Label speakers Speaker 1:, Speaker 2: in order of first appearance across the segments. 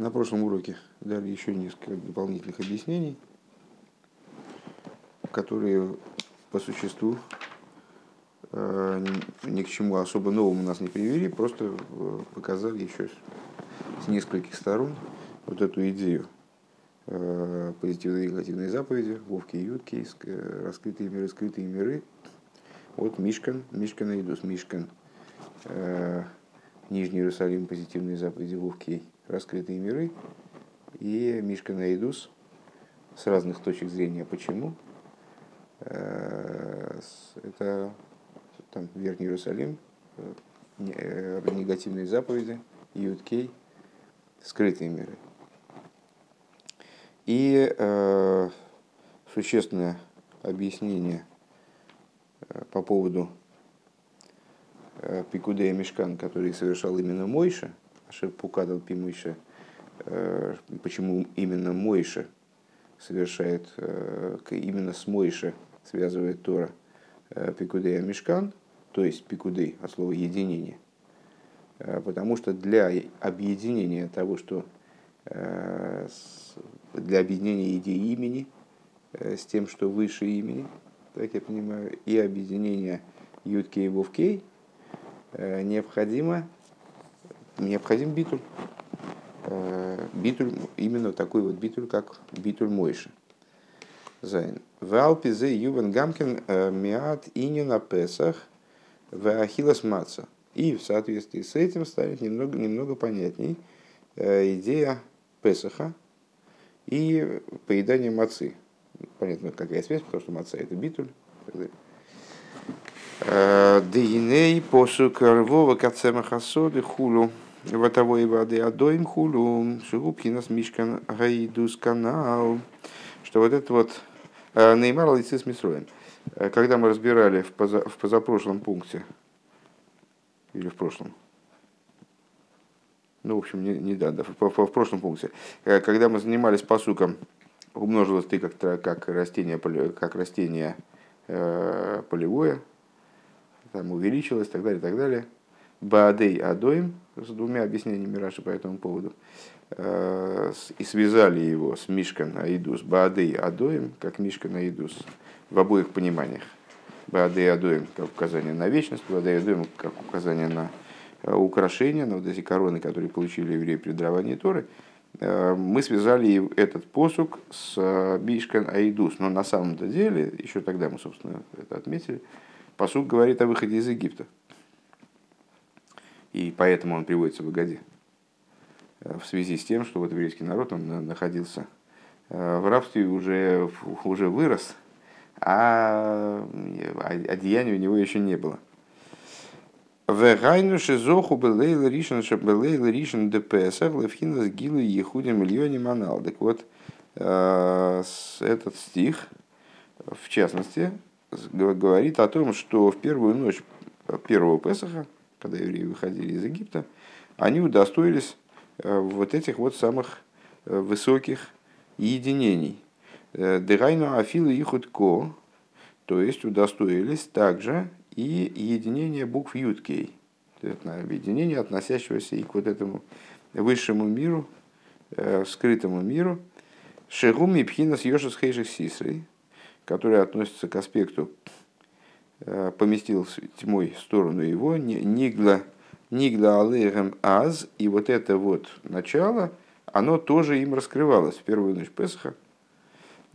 Speaker 1: На прошлом уроке дали еще несколько дополнительных объяснений, которые по существу э, ни к чему особо новому нас не привели, просто э, показали еще с нескольких сторон вот эту идею э, позитивной и негативной заповеди, Вовки и Ютки, раскрытые миры, скрытые миры. Вот Мишкан, Мишкан и Идус, Мишкан, Нижний Иерусалим, позитивные заповеди Вовки раскрытые миры, и Мишка Наидус с разных точек зрения. Почему? Э, это там, Верхний Иерусалим, э, э, негативные заповеди, Юткей, скрытые миры. И существенное объяснение по поводу Пикудея Мешкан, который совершал именно Мойша, Пукадал Пимыша, э, почему именно Мойша совершает, э, именно с Мойша связывает Тора э, Пикудея Мешкан, то есть Пикудей от слова единение. Потому что для объединения того, что для объединения идеи имени с тем, что выше имени, так я понимаю, и объединения Юткей и Вовкей, необходимо необходим битуль. Э, битуль, именно такой вот битуль, как битуль Мойши. Зайн. В Алпизе Ювен Гамкин э, Миат Ини на Песах в Ахилас Маца. И в соответствии с этим станет немного, немного понятней э, идея Песаха и поедание мацы. Понятно, какая связь, потому что маца это битуль. Дейней посук рвова кацемахасоды хулу. Ватовой воды адоим хулу, шигубкинас мишкан гаидус канал. Что вот это вот э, Неймар лицис Мисроем. Э, когда мы разбирали в, поза, в позапрошлом пункте, или в прошлом, ну, в общем, не, не да, да в, в, в прошлом пункте, э, когда мы занимались посуком, умножилось ты как, как растение, как растение э, полевое, там увеличилось так далее, так далее. Баадей Адоим, с двумя объяснениями Раши по этому поводу, э, и связали его с Мишкан Аидус, Баадей Адоим, как Мишкан Аидус, в обоих пониманиях. Баадей Адоим как указание на вечность, Баадей Адоим как указание на э, украшения, на вот эти короны, которые получили евреи при даровании Торы, э, мы связали этот посук с Мишкан Аидус. Но на самом-то деле, еще тогда мы, собственно, это отметили, посук говорит о выходе из Египта и поэтому он приводится в Агаде. Э, в связи с тем, что вот еврейский народ он находился э, в рабстве, уже, уже вырос, а одеяния у него еще не было. Вегайну шизоху белейл ришен шабелейл ришен депесах левхинас гилу ехудим миллионе манал. Так вот, э, этот стих, в частности, говорит о том, что в первую ночь первого Песаха, когда евреи выходили из Египта, они удостоились э, вот этих вот самых э, высоких единений. Э, Дегайну афилу и худко, то есть удостоились также и единения букв Юткей, объединение, относящегося и к вот этому высшему миру, скрытому миру, Шегуми Пхинас Йошес Хейших Сисрей, который относится к аспекту поместил тьмой сторону его, нигла, нигла алейхем аз, и вот это вот начало, оно тоже им раскрывалось в первую ночь Песха.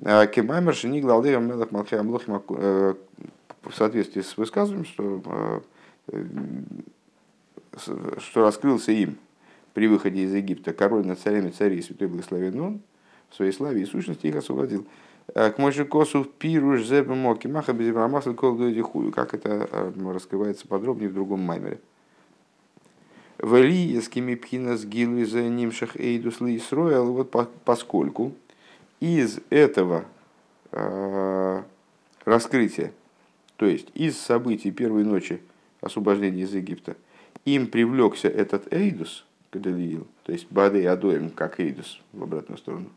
Speaker 1: А Кемаймер нигла алейхем мелах малхи амлохим э, в соответствии с высказыванием, что, э, что раскрылся им при выходе из Египта король над царями царей, святой благословен он, в своей славе и сущности их освободил. К Мойшикосу пируш зебе моки маха безибрамасл колдуэдихую. Как это э, раскрывается подробнее в другом маймере. Вели эскими пхинас гилу за нимшах эйдус лисроэл. Вот поскольку из этого э, раскрытия, то есть из событий первой ночи освобождения из Египта, им привлекся этот эйдус, Кадалиил, то есть Бадей Адоем, как эйдус, в обратную сторону,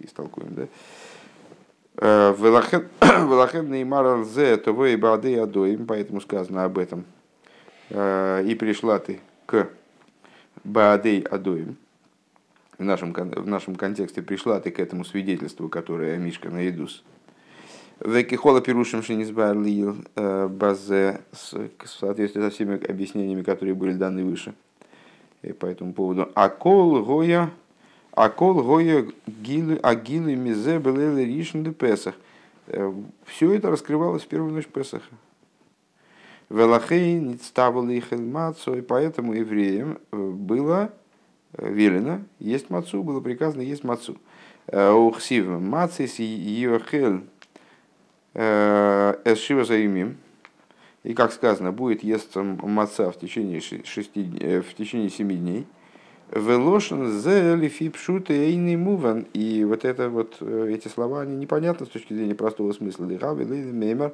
Speaker 1: истолкуем, да, Велахен Неймар Зе Того и Бады Адоим, поэтому сказано об этом. И пришла ты к Баадей Адоим. в нашем, в нашем контексте пришла ты к этому свидетельству, которое Мишка на Идус. Векихола пирушим шинизбарлил э, базе в соответствии со всеми объяснениями, которые были даны выше. И по этому поводу. Акол гоя, акол гоя гилы, агилы мизе белеле ришн де песах. Э, Все это раскрывалось в первую ночь Песаха. Велахей ництавал их и поэтому евреям э, было велено есть мацу, было приказано есть мацу. Ухсив мацис йохель эсшива заимим. И как сказано, будет есть маца в течение, шести, э, в течение семи дней. Велошен зелифи пшут эйный муван. И вот это вот, э, эти слова, они непонятны с точки зрения простого смысла. Лихави лейли меймер.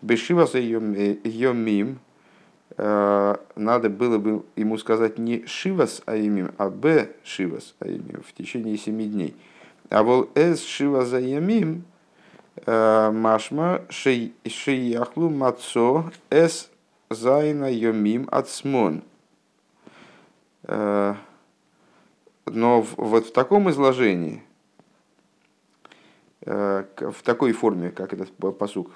Speaker 1: Бешива йомим. Э, надо было бы ему сказать не шивас аимим, а б шивас аимим в течение семи дней. А вол эс шива заямим משמע שיאכלו מצה את ז' הימים עצמן. Но вот в таком изложении, в такой форме, как этот посук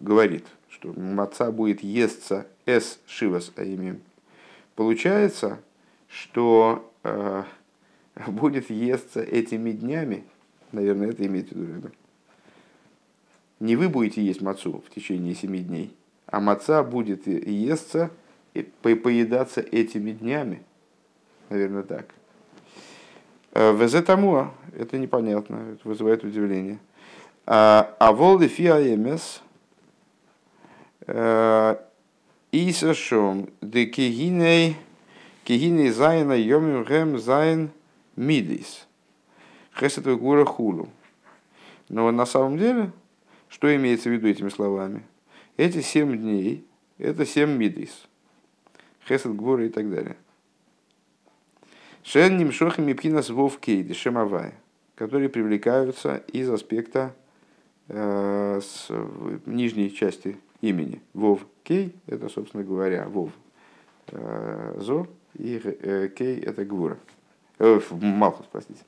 Speaker 1: говорит, что маца будет есться את שבעת הימים, получается, что э, будет естся этими днями, наверное, это имеет в виду, не вы будете есть мацу в течение семи дней, а маца будет естся и поедаться этими днями. Наверное, так. Э, Везе тому, это непонятно, это вызывает удивление. А, а волды фиаемес э, Исашом, де кигиней, כי הנה ז' הימים הם ז' מידות. חסד גבורה וכולו. Но на самом деле что имеется в виду этими словами? Эти семь дней – это семь мидис. Хесед, Гвура и так далее. שהן נמשכים מבחינת ו"ה דשם הוי', которые привлекаются из аспекта э, с нижней части имени. Вов Кей – это, собственно говоря, Вов э, Зо, и э, Кей – это Гвура. Э, Малхус, простите.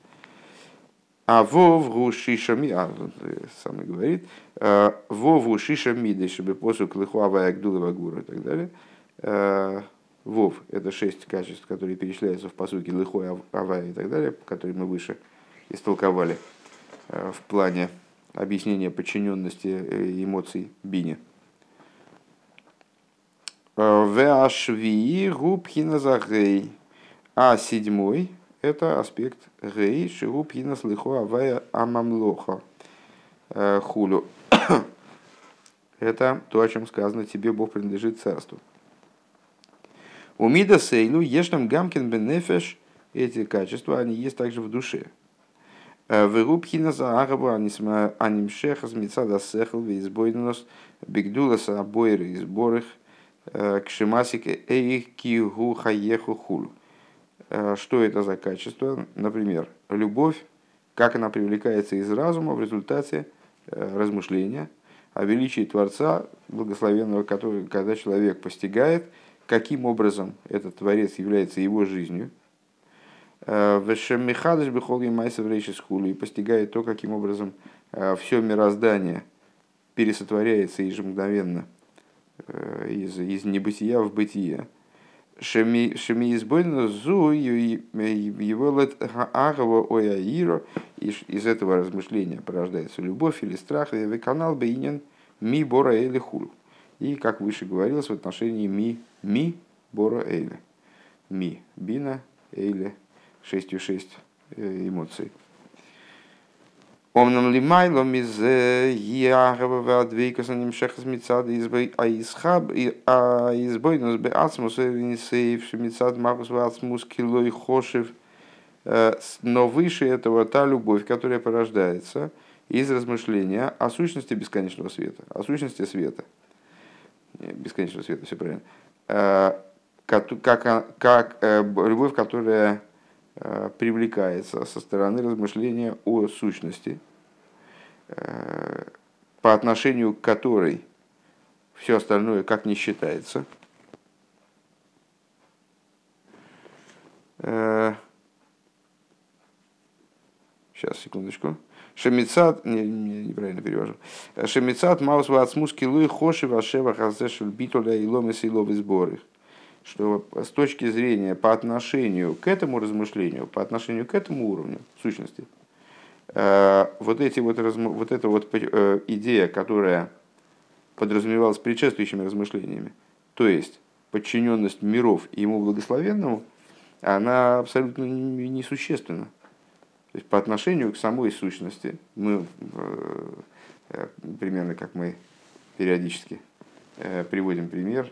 Speaker 1: А вовгу шишами, а самый говорит, «Э, вовгу шишами, чтобы посук лихуава агдулова гура и так далее. «Э, вов – это шесть качеств, которые перечисляются в посуке лихой авая и так далее, которые мы выше истолковали э, в плане объяснения подчиненности эмоций бине. Веашви губхина загей. А седьмой это аспект гей шигу пхинас лихо авая амамлоха э, хулю. Это то, о чем сказано, тебе Бог принадлежит царству. У мида сейлу ешнам гамкин бенефеш, эти качества, они есть также в душе. Э, Вырубхина за арабу анимшеха смицада сехл визбойнос бигдуласа обойры и сборых э, кшимасике эйх кигу хаеху хулю. Э, что это за качество. Например, любовь, как она привлекается из разума в результате э, размышления о величии Творца, благословенного, который, когда человек постигает, каким образом этот Творец является его жизнью, э, Вешем Михадыш Бехолги Майсов и постигает то, каким образом все мироздание пересотворяется ежемгновенно из, из небытия в бытие. Шеми избойно зу его агава ояиро. Из этого размышления порождается любовь или страх. И канал бейнен ми бора эли хул. И, как выше говорилось, в отношении ми, ми бора эли. Ми, бина, шестью шесть э, эмоций. Омнам лимайло миз ягава вадвейкас аним шехас мицад избой а исхаб а избойнус бе ацмус винисейв мицад магус вацмус килой хошев но выше этого та любовь, которая порождается из размышления о сущности бесконечного света, о сущности света. Бесконечного света, все правильно. Как, как, как любовь, которая Э, привлекается со стороны размышления о сущности, э, по отношению к которой все остальное как не считается. Э, Сейчас, секундочку. Шемицат, не, не, неправильно перевожу. Шемицат маус вацмуски луи хоши вашева хазешель битуля и ломес и ловы сборы. Что с точки зрения по отношению к этому размышлению, по отношению к этому уровню сущности, э, вот, эти вот, вот эта вот э, идея, которая подразумевалась предшествующими размышлениями, то есть подчиненность миров и ему благословенному, она абсолютно несущественна. То есть по отношению к самой сущности, мы, э, э, примерно как мы периодически э, приводим пример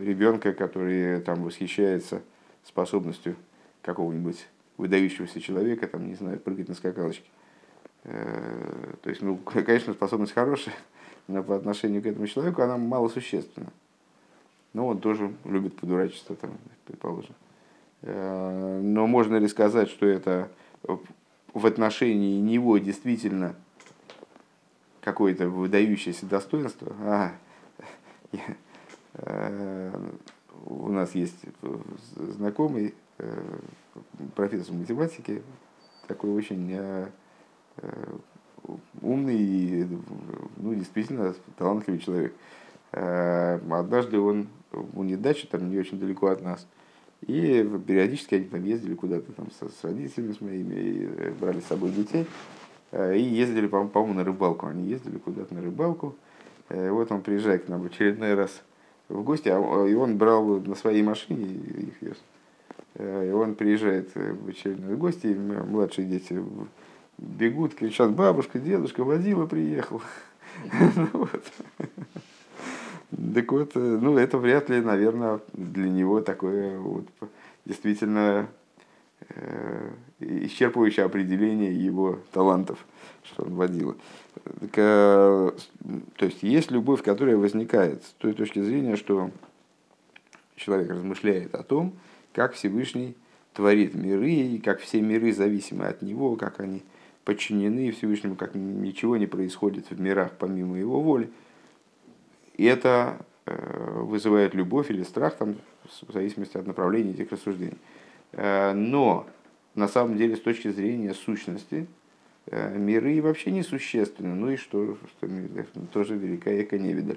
Speaker 1: ребенка, который там восхищается способностью какого-нибудь выдающегося человека, там, не знаю, прыгать на скакалочке. То есть, ну, конечно, способность хорошая, но по отношению к этому человеку она мало существенна. Но он тоже любит подурачиться, там, предположим. Э, но можно ли сказать, что это в отношении него действительно какое-то выдающееся достоинство? А, э, у нас есть знакомый э, профессор математики, такой очень умный и ну, действительно талантливый человек. Однажды он, у дача там не очень далеко от нас – и периодически они там ездили куда-то там с, с родителями с моими, и э, брали с собой детей. Э, и ездили, по-моему, на рыбалку. Они ездили куда-то на рыбалку. И э, вот он приезжает к нам в очередной раз в гости, а, и он брал на своей машине их вез. И он приезжает в очередной гости, и младшие дети бегут, кричат, бабушка, дедушка, водила приехал. Так вот, э, ну, это вряд ли, наверное, для него такое вот действительно э, исчерпывающее определение его талантов, что он водил. Так, э, то есть есть любовь, которая возникает с той точки зрения, что человек размышляет о том, как Всевышний творит миры, и как все миры зависимы от него, как они подчинены Всевышнему, как ничего не происходит в мирах помимо его воли. И это э, вызывает любовь или страх, там, в зависимости от направления этих рассуждений. Э, но на самом деле, с точки зрения сущности, э, миры вообще несущественны. Ну и что, что тоже великая эко-невидаль.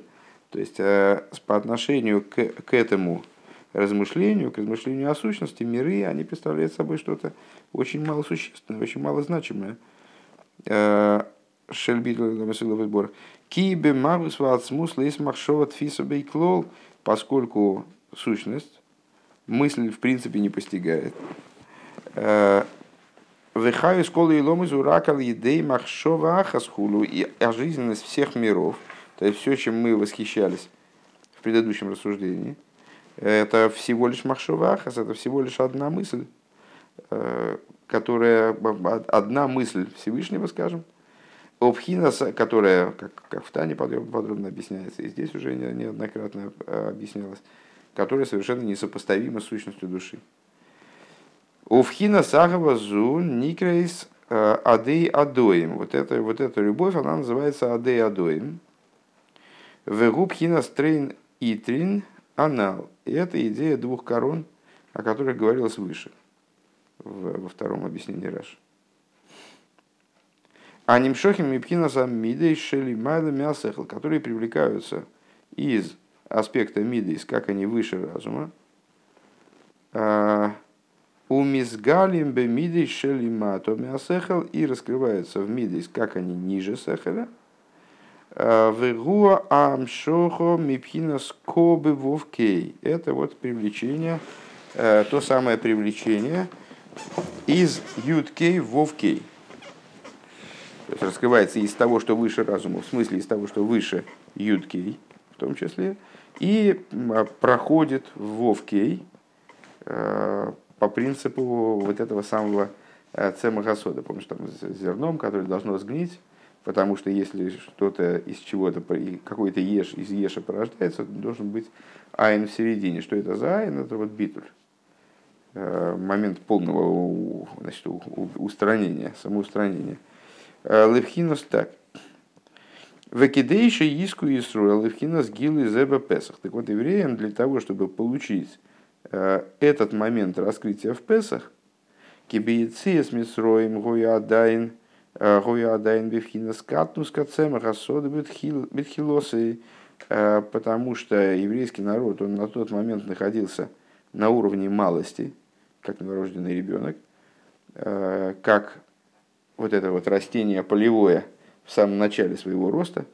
Speaker 1: То есть по отношению к, к этому размышлению, к размышлению о сущности, миры, они представляют собой что-то очень малосущественное, очень малозначимое. Шельбитл. Кибе магус вацмус лейс махшова тфиса бейклол, поскольку сущность мысль в принципе не постигает. Вехаю сколы и лом из уракал едей махшова ахасхулу и жизненность всех миров, то есть все, чем мы восхищались в предыдущем рассуждении, это всего лишь махшова ахас, это всего лишь одна мысль, которая, одна мысль Всевышнего, скажем, Обхинас, которая, как, как в Тане подробно, подробно объясняется, и здесь уже неоднократно э, объяснялось, которая совершенно несопоставима с сущностью души. Увхина сагава зу никрейс э, адей адоим. Вот эта, вот эта любовь, она называется адей адоим. Вегубхина стрейн итрин анал. И это идея двух корон, о которых говорилось выше, во втором объяснении Раши. А нимшохим мипхинаса мидей шели майла мясехл, которые привлекаются из аспекта мидейс, как они выше разума. А, у мизгалим бе мидей шели мато мясехл и раскрываются в мидейс, как они ниже сехеля. А, Вегуа амшохо мипхинас кобы вовкей. Это вот привлечение, э, то самое привлечение из юткей вовкей то есть раскрывается из того, что выше разума, в смысле из того, что выше Юдкей, в том числе, и а, проходит в Вовкей э, по принципу вот этого самого э, цемагасода, помнишь, там с зерном, которое должно сгнить, потому что если что-то из чего-то, какой-то еш из еша порождается, должен быть айн в середине. Что это за айн? Это вот битуль. Э, момент полного значит, устранения, самоустранения. Левхинус так. Векидейши иску Исруэл Левхинус гилы зеба Песах. Так вот, евреям для того, чтобы получить этот момент раскрытия в Песах, Кибиеция с Мисроем Гуядайн Гуядайн Бифхина Скатнус Кацем Расода Битхилосы, потому что еврейский народ, он на тот момент находился на уровне малости, как новорожденный ребенок, как вот это вот растение полевое в самом начале своего роста,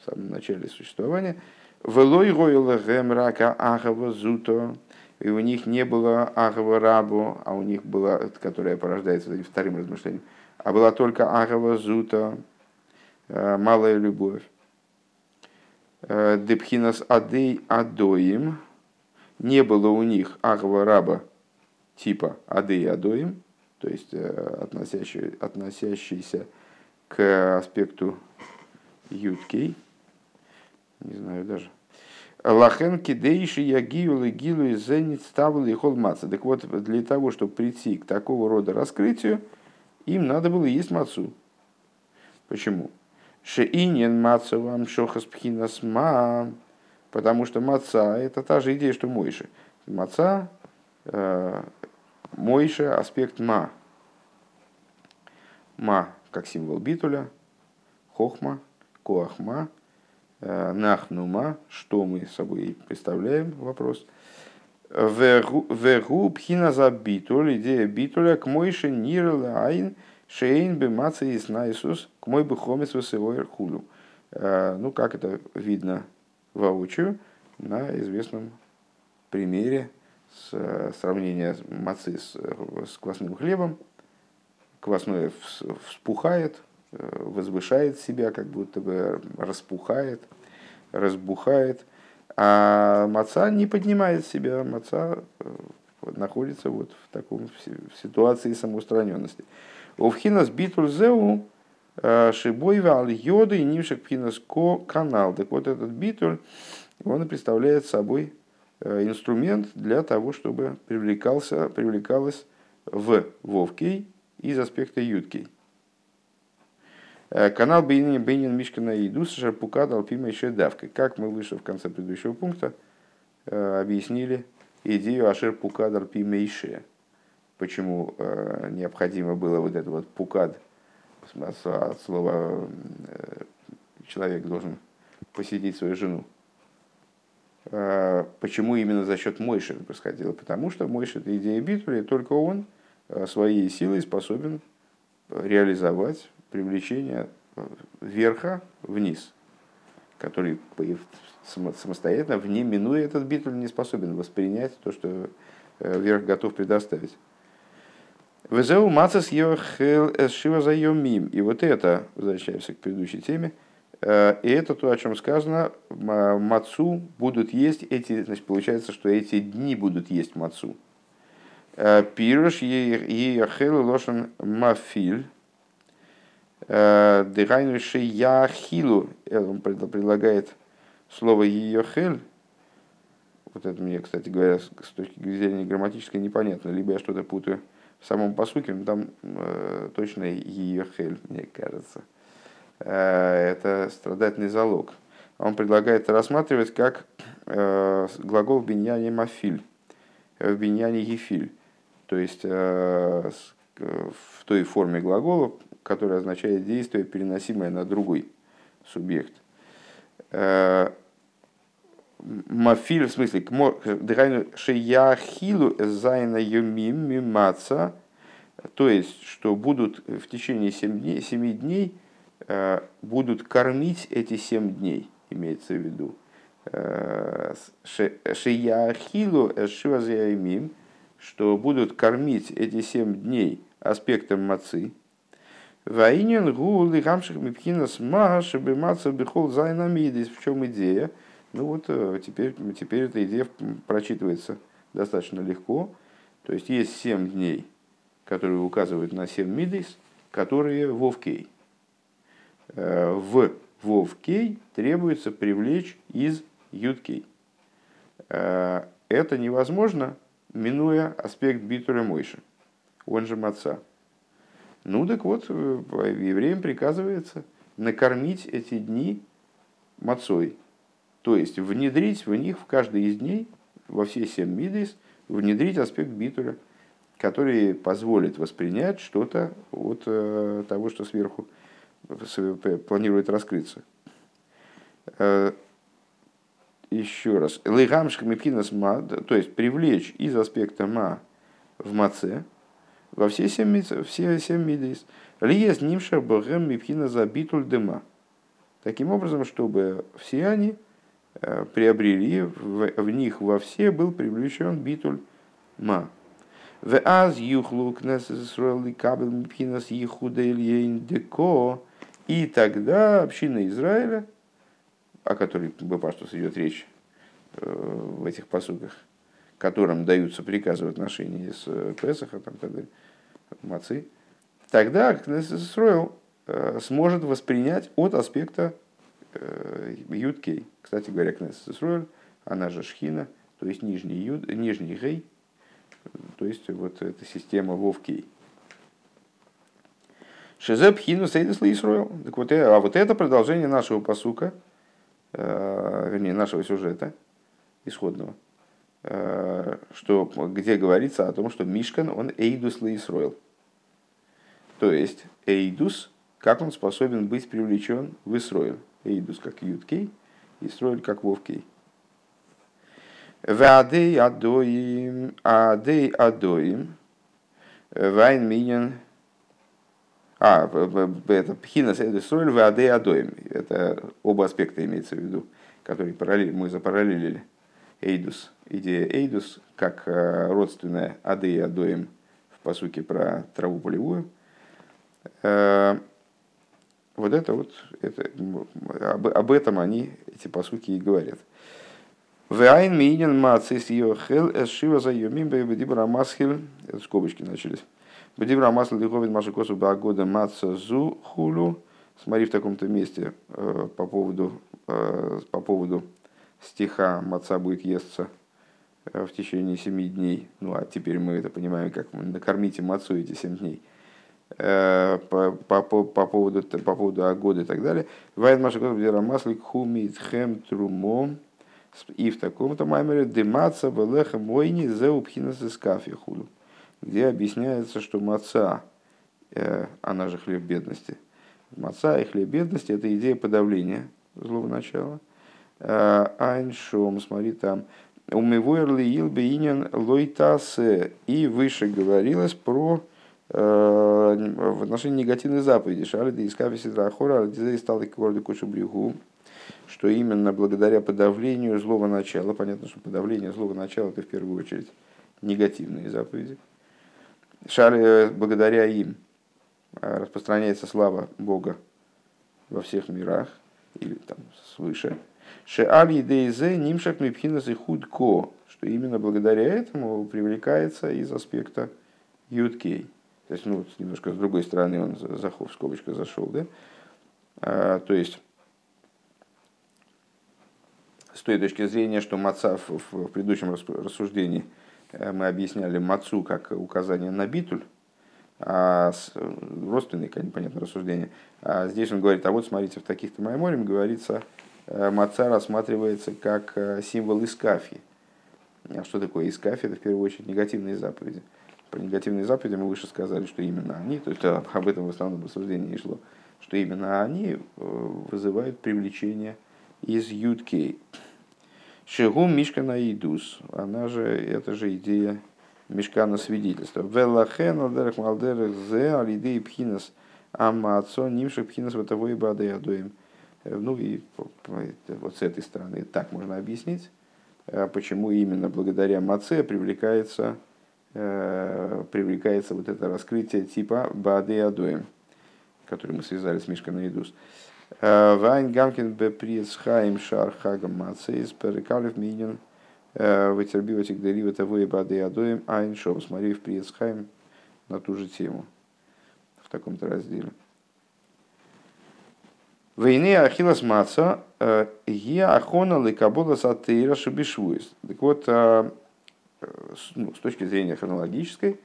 Speaker 1: в самом начале существования, Велой роила гемрака ахава зуто, и у них не было агава рабу, а у них была, которая порождается вторым размышлением, а была только агава зута, э, малая любовь. Э, Депхинас адей адоим, не было у них агава раба типа адей адоим, то есть э, относящий, относящийся к аспекту юткей, не знаю даже. Лахен кидейши ягию легилу и зенит ставили холмаца. Так вот, для того, чтобы прийти к такого рода раскрытию, им надо было есть мацу. Почему? Шеинен маца вам шохас. Потому что маца – это та же идея, что Мойша. Маца, э, Мойша – аспект ма. Ма как символ битуля, хохма, коахма, э, нахнума, что мы собой представляем, вопрос. Вегу пхина за битуль, идея битуля, к мойше нирла айн, шейн бы маца и снайсус, к мой бы хомец хулю. Э, ну, как это видно воочию на известном примере с э, сравнения мацы с, с квасным хлебом, квасное вспухает, э, возвышает себя, как будто бы распухает, разбухает, а маца не поднимает себя, маца э, находится вот в таком в ситуации самоустраненности. Овхинас битуль зеу э, шибой вал йода и нимшек пхинас ко канал. Так вот этот битуль, он представляет собой инструмент для того, чтобы привлекался, привлекалось в Вовкей из аспекта юткей. Э, канал Бейнин Бейнин Мишкина и Идус Шарпукад Алпима еще давкой. Как мы выше в конце предыдущего пункта э, объяснили идею Ашер Пукад Алпима Ише. Почему э, необходимо было вот это вот пукад от слова человек должен посетить свою жену. Почему именно за счет Мойши это происходило? Потому что Мойши это идея битуля, и только он – Э, своей силой способен реализовать привлечение э, верха вниз, который самостоятельно, вне минуя этот битуль, не способен воспринять то, что э, верх готов предоставить. Везеу мацас шива за. И вот это, возвращаемся к предыдущей теме, и это то, о чем сказано, мацу будут есть эти, значит, получается, что эти дни будут есть мацу. Пируш ехел лошен мафиль. Дыхайну яхилу. Он предлагает слово ехель. Вот это мне, кстати говоря, с точки зрения грамматической непонятно. Либо я что-то путаю в самом посуке, но там э, точно ехель, мне кажется. Э, это страдательный залог. Он предлагает рассматривать как э, глагол в биньяне мафиль, в биньяне hифиль то есть э, в той форме глагола, которая означает действие, переносимое на другой субъект. Э, мафиль, в смысле, שיאכילו ז' הימים מהמצה, то есть, что будут в течение 7 дней, 7 дней э, будут кормить эти 7 дней, имеется в виду. שיאכילו את שבעת הימים, что будут кормить эти семь дней аспектом мацы. והענין הוא להמשיך מבחינת מה שבמצה בכל ז' המידות. В чем идея? Ну вот э, теперь, теперь эта идея прочитывается достаточно легко. То есть есть семь дней, которые указывают на семь мидис, которые вовкей. Э, в вовкей требуется привлечь из юткей. Э, это невозможно минуя аспект битуля Мойши, он же маца. Ну так вот, э, евреям приказывается накормить эти дни мацой, то есть внедрить в них в каждый из дней, во все семь мидейс, внедрить аспект битуля. который позволит воспринять что-то от того, что сверху планирует раскрыться. Еще раз. Лейгамшка мипхинас ма, то есть привлечь из аспекта ма в маце, во все семь, все семь мидейс. Лиес нимша богем мипхина забитуль дыма. Таким образом, чтобы все они э, приобрели, в, в них во все был привлечен битуль ма. В аз юхлу кнесесроли кабель мипхинас ехуда деко. И тогда община Израиля, о которой Бапаштус идет речь э, в этих посудах, которым даются приказы в отношении с э, Песаха, там, тогда, Мацы, тогда Кнессесроил э, сможет воспринять от аспекта Юткей. Кстати говоря, Кнессесроил, она же Шхина, то есть нижний, юд, нижний Гей, то есть вот эта система Вовкей. Шизеп хину сейдес Исруэл. Так вот, а вот это продолжение нашего посука, вернее, нашего сюжета исходного – Э, что, где говорится о том, что Мишкан, он Эйдус Лаисроил. То есть Эйдус, как он способен быть привлечен в Исроил. Эйдус как Юткей, Исроиль как Вовкей. Вадей адоим, адей адоим, вайн минен, а, это пхинас эдисроиль, вадей адоим. Это оба аспекта имеется в виду, которые параллель, мы запараллелили. Эйдус, идея Эйдус, как э, родственная Ады и Адоим в посуке про траву полевую. Э, вот это вот, это, об, об этом они, эти посуки и говорят. Вайн миинен мацис йохел эшива за йомим бедибра масхил, это скобочки начались. Бедибра масхил диховит машикосу багода маца зу хулу. Смотри в таком-то месте э, по поводу, по поводу стиха «Маца будет естся э, в течение семи дней». Ну, а теперь мы это понимаем, как накормите мацу эти семь дней. Э, по, по, по, по поводу, по поводу года и так далее. Вайд Машаков Маслик Хумит Хем Трумо. И в таком-то маймере Демаца Велеха Мойни Зеупхинас Искафи Худу. Где объясняется, что маца, э, она же хлеб бедности. Маца и хлеб бедности – это идея подавления злого начала – Айншом, смотри там. Умивуэрли илбеинен лойтасе. И выше говорилось про э, в отношении негативной заповеди. Шалиды из кафеси драхора, альдизей стал и городу брюху, что именно благодаря подавлению злого начала, понятно, что подавление злого начала это в первую очередь негативные заповеди. Шали, э, благодаря им э, распространяется слава Бога во всех мирах или там свыше. Шеаль идейзе нимшак мипхинас и худко, что именно благодаря этому привлекается из аспекта юткей. То есть, ну, немножко с другой стороны он за в скобочках зашел, да? А, то есть, с той точки зрения, что маца в, в предыдущем рассуждении э, мы объясняли мацу как указание на битуль, а с, родственные, понятно, рассуждения. А здесь он говорит, а вот смотрите, в таких-то майморем говорится Э, маца рассматривается как э, символ искафи. А что такое искафи? Это в первую очередь негативные заповеди. Про негативные заповеди мы выше сказали, что именно они, то есть э, об этом в основном рассуждении шло, что именно они вызывают привлечение из юткей. Шигум Мишкана Идус, она же, это же идея Мишкана свидетельства. Велахен алдерах малдерах зе алидей пхинас амацо нимших пхинас ватовой. Э, ну и вот с этой стороны так можно объяснить, э, почему именно благодаря Маце привлекается, э, привлекается вот это раскрытие типа Баады Адоем, который мы связали с Мишкой Наидус. Вайн Гамкин Беприец Хаим Шар Хагам Мацейс Перекалев Минин Вытербиватик Дерива и Баады Адоем Айн Шоу. Смотри в Приец Хаим на ту же тему в таком-то разделе. Войне Ахилас Маца е ахона ликабола сатейра шубишвуис. Так вот, э, ну, с точки зрения хронологической,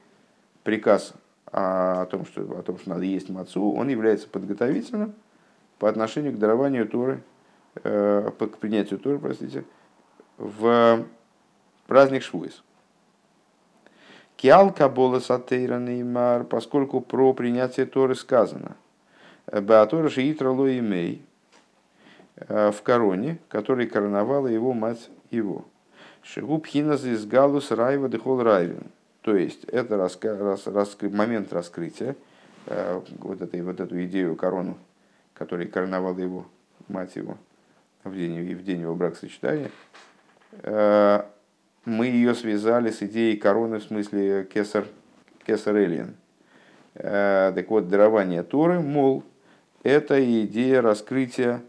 Speaker 1: приказ о том, что, о том, что надо есть мацу, он является подготовительным по отношению к дарованию Торы, э, к принятию Торы, простите, в праздник Швуис. Киал Кабола Сатейра Неймар, поскольку про принятие Торы сказано. Беатора Шиитра Лоимей в короне, который короновала его мать его. Шигуб Хиназ из Галус Райва Дехол Райвин. То есть это раска, рас, раскры, момент раскрытия, э, вот, этой, вот эту идею корону, который короновала его мать его в день, в день его бракосочетания, э, мы ее связали с идеей короны в смысле кесар, кесар Элиен. Э, так вот, дарование Торы, мол, это идея раскрытия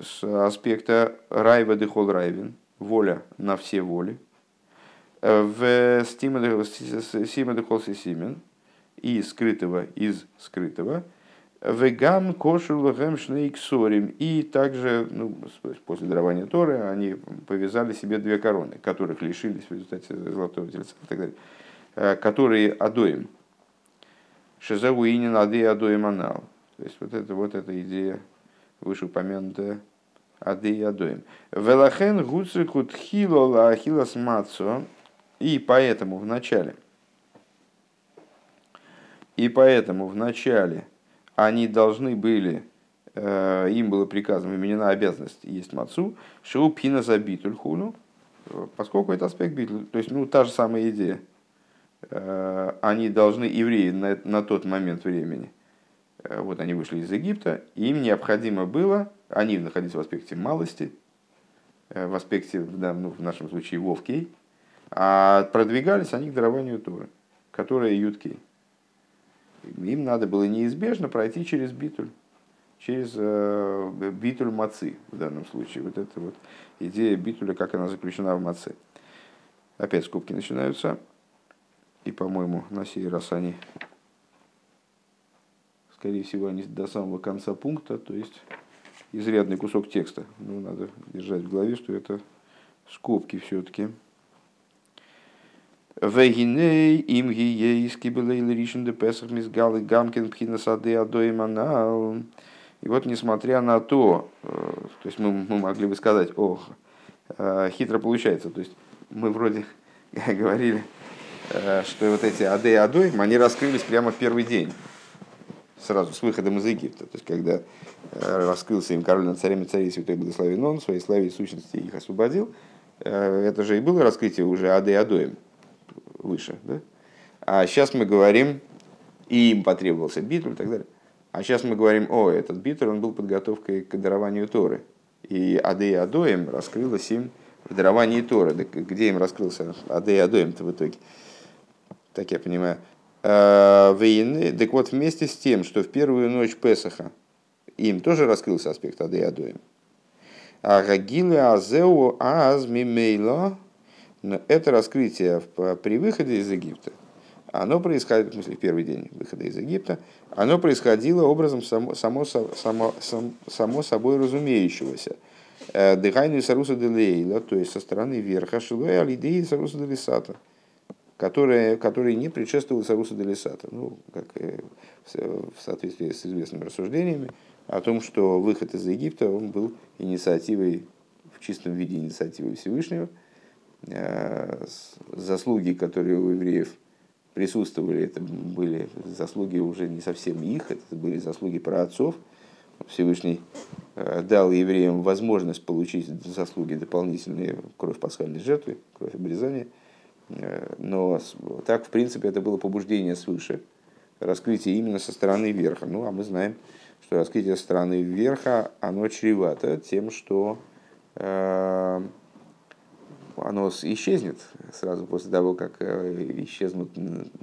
Speaker 1: с аспекта райва дехол райвин, воля на все воли, э, в стима дехол симен, и скрытого из скрытого, Вегам кошулагем шнейксорим. И также, ну, после дарования Торы, они повязали себе две короны, которых лишились в результате золотого тельца и так далее, э, которые адоим. Шезауинин ады адоим анал. То есть вот это вот эта идея вышеупомянутая ады и адоим. Велахен гуцикут хилола ахилас мацо. И поэтому в начале, и поэтому в начале они должны были, э, им было приказано, именена обязанность есть мацу, шоу пхина за битуль хуну, поскольку это аспект битуль, то есть ну, та же самая идея. Э, они должны, евреи на, на тот момент времени, э, вот они вышли из Египта, им необходимо было, они находились в аспекте малости, в аспекте, да, ну, в нашем случае, вовкей, а продвигались они к дарованию Торы, которая юткей им надо было неизбежно пройти через битуль, через э, битуль мацы в данном случае. Вот эта вот идея битуля, как она заключена в маце. Опять скобки начинаются. И, по-моему, на сей раз они, скорее всего, они до самого конца пункта, то есть изрядный кусок текста. Ну, надо держать в голове, что это скобки все-таки. Вегиней им гиейски было ришен де песах мизгалы гамкин пхина сады адоиманал. И вот несмотря на то, э, то есть мы, мы могли бы сказать, ох, э, хитро получается, то есть мы вроде говорили, э, что вот эти ады и адоим, они раскрылись прямо в первый день, сразу с выходом из Египта. То есть когда раскрылся им король над царями царей святой благословен он, своей славе и сущности их освободил, это же и было раскрытие уже ады и адоим выше. Да? А сейчас мы говорим, и им потребовался битуль и так далее. А сейчас мы говорим, о, этот битуль, он был подготовкой к дарованию Торы. И Аде и Адоем раскрылось им в даровании Торы. Да где им раскрылся Аде и Адоем-то в итоге? Так я понимаю. А, Вейны, так вот вместе с тем, что в первую ночь Песаха им тоже раскрылся аспект Аде и Адоем. А Азеу Аз Мимейло но это раскрытие при выходе из Египта, оно происходит, в смысле, в первый день выхода из Египта, оно происходило образом само, само, само, само, само собой разумеющегося. Э, Дыхайну Саруса Делейла, то есть со стороны верха, Шилуэ Алидеи Саруса Делисата, который, который не предшествовал Саруса Делисата, ну, как в соответствии с известными рассуждениями, о том, что выход из Египта он был инициативой, в чистом виде инициативой Всевышнего – Э, заслуги, которые у евреев присутствовали, это были заслуги уже не совсем их, это были заслуги праотцов. Всевышний э, дал евреям возможность получить заслуги дополнительные кровь пасхальной жертвы, кровь обрезания. Э, но так, в принципе, это было побуждение свыше, раскрытие именно со стороны верха. Ну, а мы знаем, что раскрытие со стороны верха, оно чревато тем, что оно исчезнет сразу после того, как э, исчезнут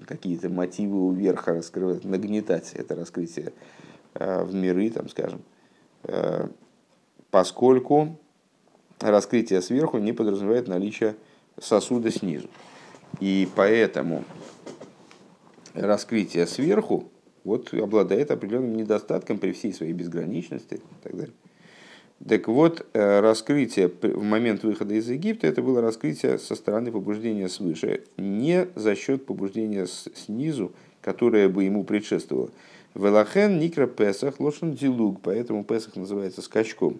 Speaker 1: какие-то мотивы у верха раскрывать, нагнетать это раскрытие э, в миры, там, скажем, э, поскольку раскрытие сверху не подразумевает наличие сосуда снизу. И поэтому раскрытие сверху вот, обладает определенным недостатком при всей своей безграничности и так далее. Так вот, э, раскрытие в момент выхода из Египта, это было раскрытие со стороны побуждения свыше, не за счет побуждения снизу, которое бы ему предшествовало. Велахен Никра Песах Лошен Дилуг, поэтому Песах называется скачком.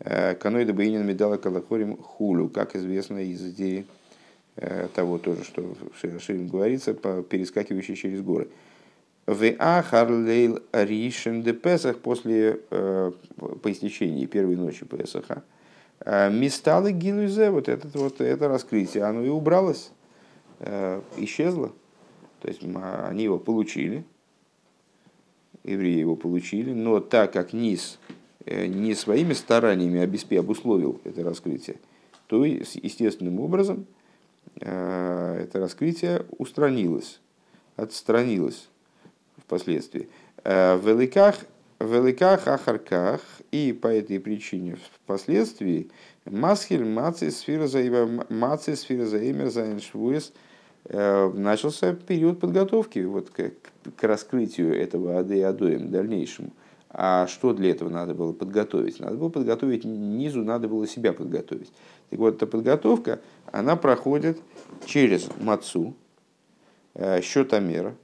Speaker 1: Э, Каноида Бейнин Медала Калахорим Хулю, как известно из идеи того тоже, что в Ширим говорится, перескакивающий через горы. В Ахарлейл Ришен де Песах после э, по истечении первой ночи Песаха. Мисталы Гилузе, вот, этот, вот это раскрытие, оно и убралось, исчезло. То есть они его получили, евреи его получили, но так как низ э, не своими стараниями обусловил это раскрытие, то естественным образом э, это раскрытие устранилось, отстранилось впоследствии. Э, в великах, в великах ахарках и по этой причине впоследствии масхель маци сфера маци сфера заимер заиншвуес – Э, начался период подготовки вот к, к раскрытию этого Ады и Адоем дальнейшему. А что для этого надо было подготовить? Надо было подготовить низу, надо было себя подготовить. Так вот, эта подготовка, она проходит через мацу, э, счетомера,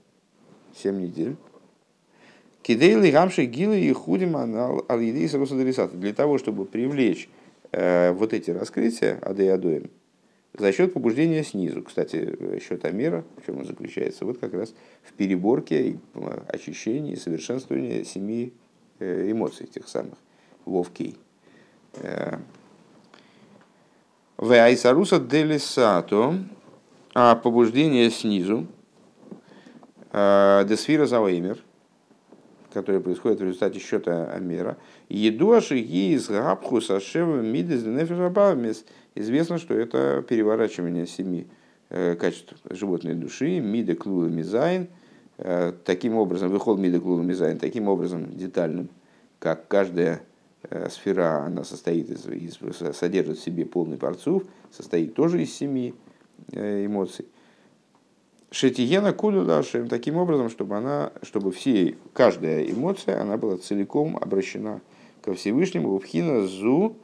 Speaker 1: 7 недель. Кидейли гамши гилы и худим анал ал Для того, чтобы привлечь э, вот эти раскрытия Адоем, за счет побуждения снизу. Кстати, счет Амера, в чем он заключается, вот как раз в переборке, очищении, совершенствовании семи э, эмоций тех самых, вовкей. Э, в Айсаруса делисато, а побуждение снизу, э, десфира зауэмер, которое происходит в результате счета Амера, еду ашиги из габху сашева мидес денефишабавмес – Известно, что это переворачивание семи э, качеств животной души, мида клула мизайн, э, таким образом, выхол мида клула мизайн, таким образом детальным, как каждая э, сфера, она состоит из, из, содержит в себе полный парцов, состоит тоже из семи эмоций. Шетиена куду дашем таким образом, чтобы она, чтобы все, каждая эмоция, она была целиком обращена ко Всевышнему, Пхина зу,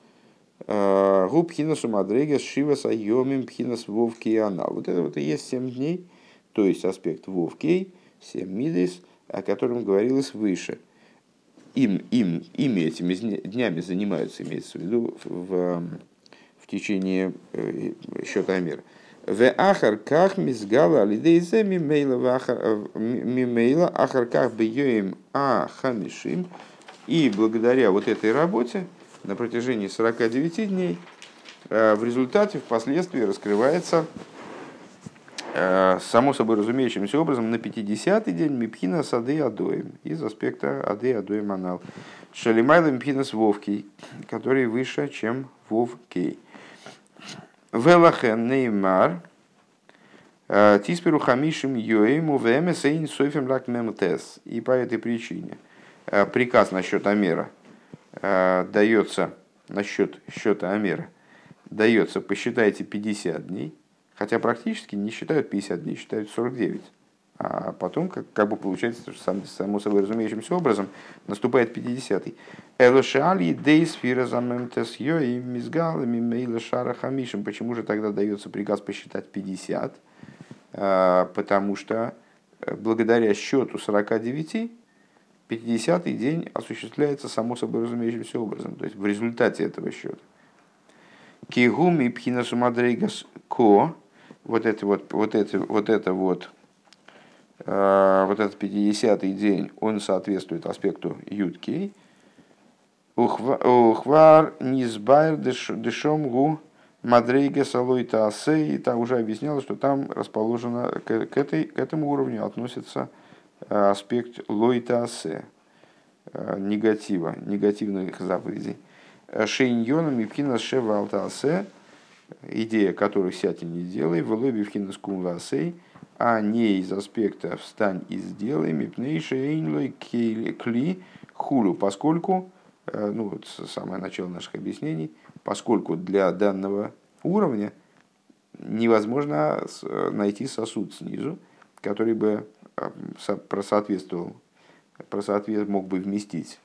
Speaker 1: Э, Губ пхинас умадрегес шивас айомим пхинас вовки анал. Вот это вот и есть семь дней, то есть аспект вовкей, семь мидес, о котором говорилось выше. Им, им, ими этими днями занимаются, имеется в виду, в, в течение э, счета мира. В ахарках мизгала алидейзе мимейла э, ахарках бьем а хамишим. И благодаря вот этой работе, на протяжении 49 дней. Э, в результате, впоследствии раскрывается э, само собой разумеющимся образом на 50-й день Мипхина с Ады Адоем из аспекта Ады Адоем Анал. Шалимайла Мипхина с Вовкей, который выше, чем Вовкей. Велахен Неймар э, Тисперу Хамишим Йоэму Вэмэсэйн Софим Лак Мемтес. И по этой причине приказ насчет Амера – Э, дается насчет счета Амера, дается, посчитайте 50 дней, хотя практически не считают 50 дней, считают 49. А потом, как, как бы получается, что сам, само собой разумеющимся образом, наступает 50-й. Элошали дейс фиразамемтес и мизгалами мейла шара хамишем. Почему же тогда дается приказ посчитать 50? А, потому что э, благодаря счету 49 50-й день осуществляется само собой разумеющимся образом, то есть в результате этого счета. Кигум и пхинасумадрейгас ко, вот это вот, вот это вот, это вот, вот этот 50-й день, он соответствует аспекту юткей. Ухвар низбайр дешомгу мадрейга салойта асе, и там уже объяснялось, что там расположено, к, этой, к этому уровню относится Э, аспект лойтасе, э, негатива, негативных заповедей. Э, Шейньона мипкина шева алтасе, идея которых и не делай, в лоби вкина скумласей, а не из аспекта встань и сделай, мипней шейнлой кли хулю, поскольку, ну вот самое начало наших объяснений, поскольку для данного уровня невозможно найти сосуд снизу, который бы просоответствовал, просоответствовал, мог бы вместить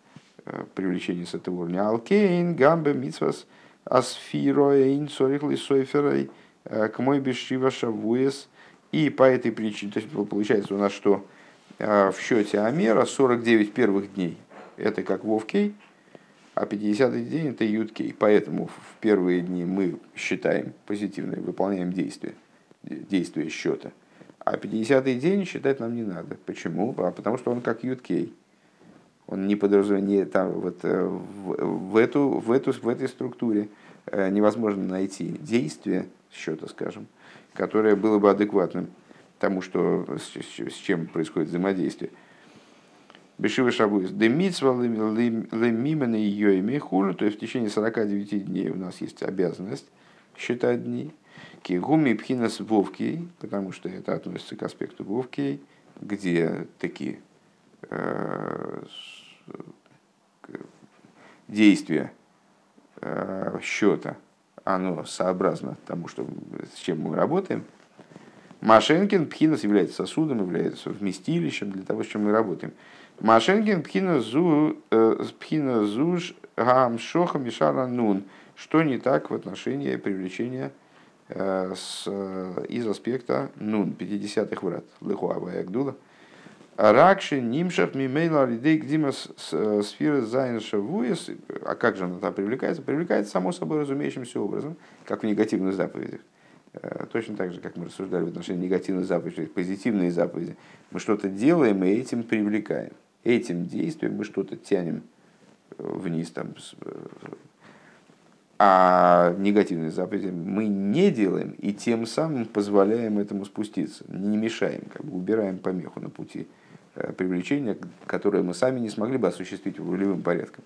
Speaker 1: э, привлечение с этого уровня. Алкейн, гамбе, митсвас, асфироэйн, сорихлый сойферой, э, к мой бешива шавуес. И по этой причине, то есть получается у нас, что э, в счете Амера 49 первых дней это как Вовкей, а 50 день это Юткей. Поэтому в первые дни мы считаем позитивные, выполняем действия. действие счета. А 50-й день считать нам не надо. Почему? А потому что он как юткей. Он не подразумевает, там, вот, э, в, в, эту, в, эту, в этой структуре э, невозможно найти действие счета, скажем, которое было бы адекватным тому, что, с, с чем происходит взаимодействие. Бешивы шабуис. Лемимена ее ими хулю, то есть в течение 49 дней у нас есть обязанность считать дни. Кигуми пхинас вовкей, потому что это относится к аспекту вовкей, где такие э, действия э, счета, оно сообразно тому, что, с чем мы работаем. Машенкин пхинас является сосудом, является вместилищем для того, с чем мы работаем. Машенкин пхина зу э, зуж гам шоха мишара нун. Что не так в отношении привлечения Э, с, из аспекта нун, 50-х врат, лыхуава ягдула. Ракши, нимшах, мимейла, лидей, гдима э, сферы зайнша вуес. А как же она там привлекается? Привлекается само собой разумеющимся образом, как в негативных заповедях. Точно так же, как мы рассуждали в отношении негативных заповедей, позитивные заповеди. Мы что-то делаем и этим привлекаем. Этим действием мы что-то тянем вниз, там, а негативные заповеди мы не делаем и тем самым позволяем этому спуститься, не мешаем, как бы убираем помеху на пути э, привлечения, которое мы сами не смогли бы осуществить волевым порядком.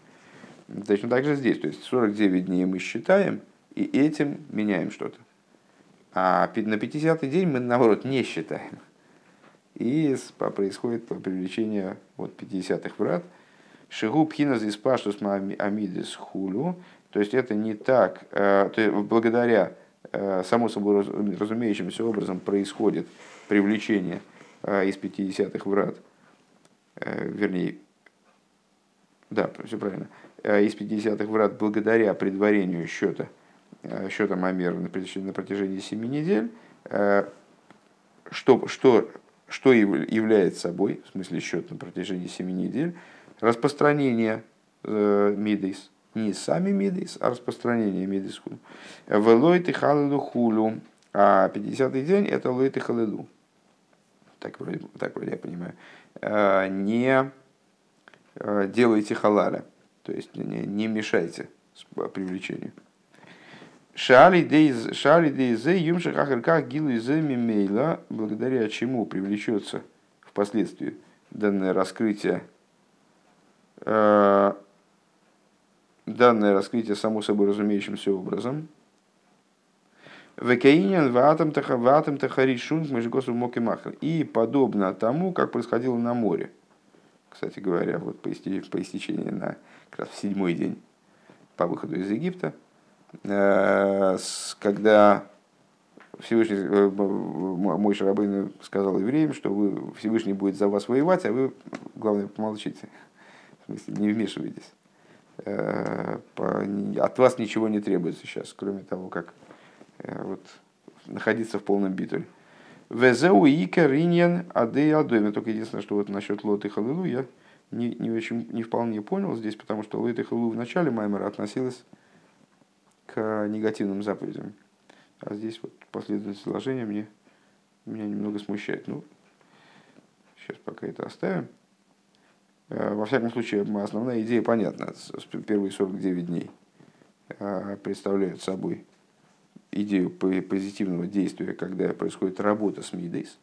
Speaker 1: Точно так же здесь. То есть 49 дней мы считаем и этим меняем что-то. А на 50-й день мы, наоборот, не считаем. И происходит привлечение вот 50-х врат. Шигу пхина из паштус амидис хулю. То есть это не так, э, то есть благодаря э, само собой разумеющимся образом происходит привлечение из 50-х врат, вернее, да, все правильно, из 50-х врат благодаря предварению счета, счета Мамера на протяжении, на протяжении 7 недель, что, что, что является собой, в смысле счет на протяжении 7 недель, распространение Мидейс, не сами мидис, а распространение мидис хулю. Велойты халилу хулю. А 50-й день это лойты халилу. Так вроде, так вроде я понимаю. А, не а, делайте халаля. То есть не, не мешайте привлечению. Шали дейзе юмши хахарках гилу мимейла, благодаря чему привлечется впоследствии данное раскрытие данное раскрытие само собой разумеющимся образом. Векаинен ватам ватам тахаришун мышгосу моки махал. И подобно тому, как происходило на море. Кстати говоря, вот по истечении на как раз в седьмой день по выходу из Египта, э, когда Всевышний, э, мой Шарабын сказал евреям, что вы, Всевышний будет за вас воевать, а вы, главное, помолчите. В смысле, не вмешивайтесь. Э, от вас ничего не требуется сейчас, кроме того, как вот, находиться в полном битуле. Везеу икер иньян адей адойме. Только единственное, что вот насчет лоты халилу я не, не, очень, не вполне понял здесь, потому что лоты халилу в начале Маймера относилась к негативным заповедям. А здесь вот последовательность сложения мне, меня немного смущает. Ну, сейчас пока это оставим. Э, во всяком случае, основная идея понятна. Первые 49 дней э, представляют собой идею позитивного действия, когда происходит работа с мидейс,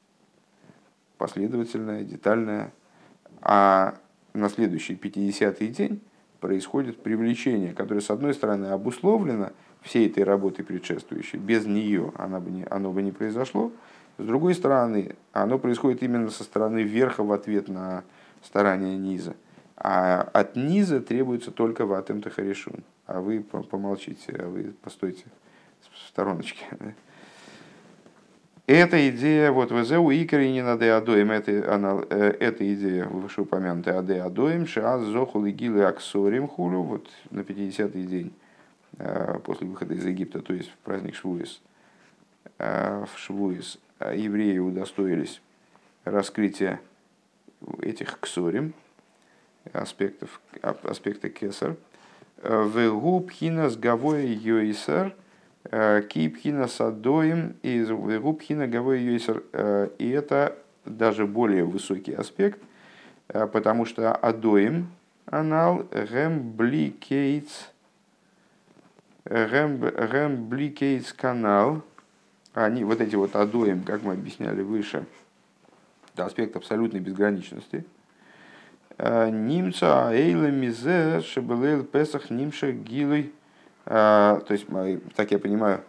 Speaker 1: последовательная, детальная, а на следующий 50-й день происходит привлечение, которое, с одной стороны, обусловлено всей этой работой предшествующей, без нее оно бы не, оно бы не произошло, с другой стороны, оно происходит именно со стороны верха в ответ на старания низа. А от низа требуется только ватем тахаришун. А вы помолчите, а вы постойте в стороночке. Эта идея, вот в Эзеу Икари не надо адоем, это, она, э, эта идея вышеупомянутая аде адоем, шиаз зохул и гилы аксорим хулю, вот на 50-й день э, после выхода из Египта, то есть в праздник Швуис, э, в Швуис евреи удостоились раскрытия этих ксорим, аспектов, аспекта кесар, в губ хинас гавой йойсар Кипхина садоим и губхина гавой юйсер. И это даже более высокий аспект, потому что адоим анал гембликейтс гембликейтс канал, они, вот эти вот адоим, как мы объясняли выше, это аспект абсолютной безграничности. Нимца эйла мизе шебелейл песах нимша гилой. То есть, так я понимаю,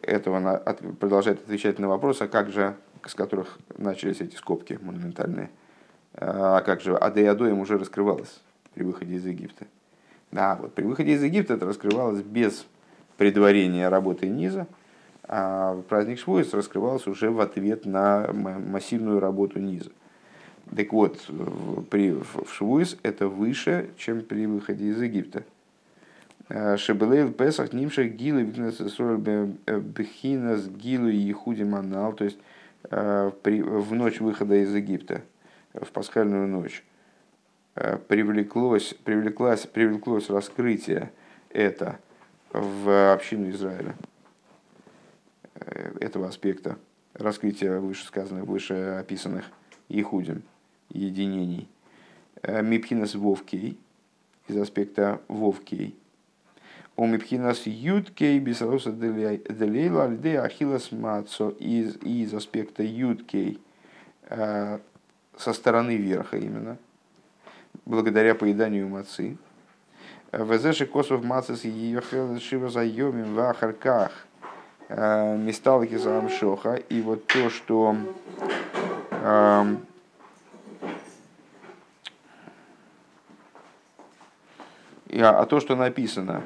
Speaker 1: этого продолжает отвечать на вопрос, а как же, с которых начались эти скобки монументальные, а как же Адеядоем уже раскрывалось при выходе из Египта. Да, вот при выходе из Египта это раскрывалось без предварения работы низа, а праздник Швуис раскрывался уже в ответ на массивную работу низа. Так вот, при, в Швуис это выше, чем при выходе из Египта. Э, Шебелейл Песах Нимшах Гилы Бехинас Гилу и Худи Манал, то есть э, при, в ночь выхода из Египта, в пасхальную ночь, э, привлеклось, привлеклось, привлеклось раскрытие это в общину Израиля этого аспекта раскрытия вышесказанных, вышеописанных Ихудим, единений. Мипхинас Вовкей, из аспекта Вовкей. У Мипхинас Юткей Бисароса Делейла Альде Ахилас Мацо из, из аспекта Юткей со стороны верха именно, благодаря поеданию мацы. Везеши косов мацис ее шива заемим в ахарках месталки за амшоха. И вот то, что а то, что написано,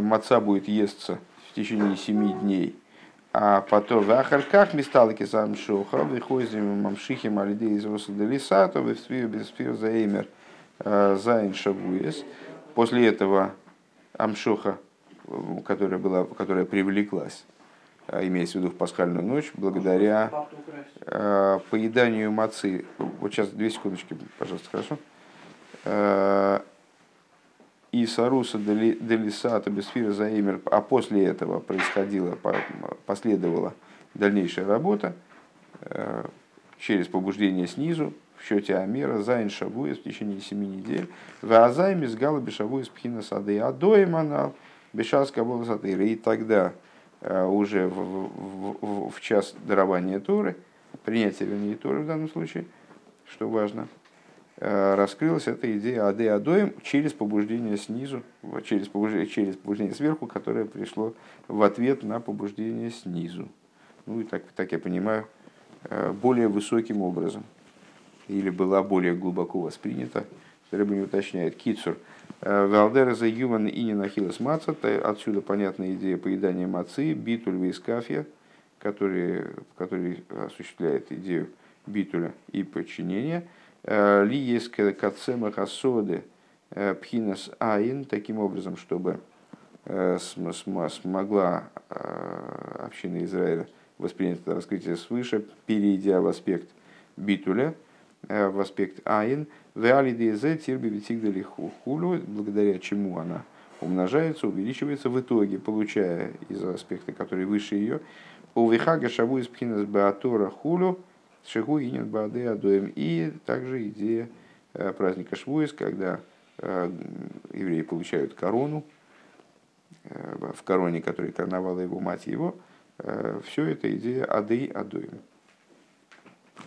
Speaker 1: маца будет естся в течение семи дней, а потом в ахарках месталки за амшоха, выходим мамшихим алидей из Росаделисато, в свию без заэмер ז' שבועות. После этого המשכה, которая, была, которая привлеклась, имеется в виду в пасхальную ночь, благодаря э, поеданию мацы. Вот сейчас две секундочки, пожалуйста, хорошо אתערותא דלתתא בספירת העומר, а после этого происходила, последовала дальнейшая работа э, через побуждение снизу, в счете Амера, Зайн Шавуес в течение семи недель, в Азайме с Гала Бешавуес Пхина Сады Адоем Анал, Бешаска Волосатыра. И тогда э, уже в, в, в, в час дарования Торы, принятия, вернее, Торы в данном случае, что важно – раскрылась эта идея Аде Адоем через побуждение снизу, через побуждение, через побуждение сверху, которое пришло в ответ на побуждение снизу. Ну и так, так я понимаю, э, более высоким образом. Или была более глубоко воспринята. Рыба не уточняет. Кицур. Э, Валдера за Юман и не нахилас маца. Отсюда понятная идея поедания мацы. Битуль вейскафия, который, который осуществляет идею битуля и подчинения – Э, ли есть кацема хасоды э, пхинас айн, таким образом, чтобы э, смогла община Израиля воспринять это раскрытие свыше, перейдя в аспект битуля, в аспект айн, хулю, благодаря чему она умножается, увеличивается в итоге, получая из аспекта, который выше ее, у вихага шаву из пхинас баатора хулю, Шигу Инин Баде Адоем. И также идея э, праздника Швуис, когда э, евреи получают корону, э, в короне, которой короновала его мать его, все это идея Адей Адоем.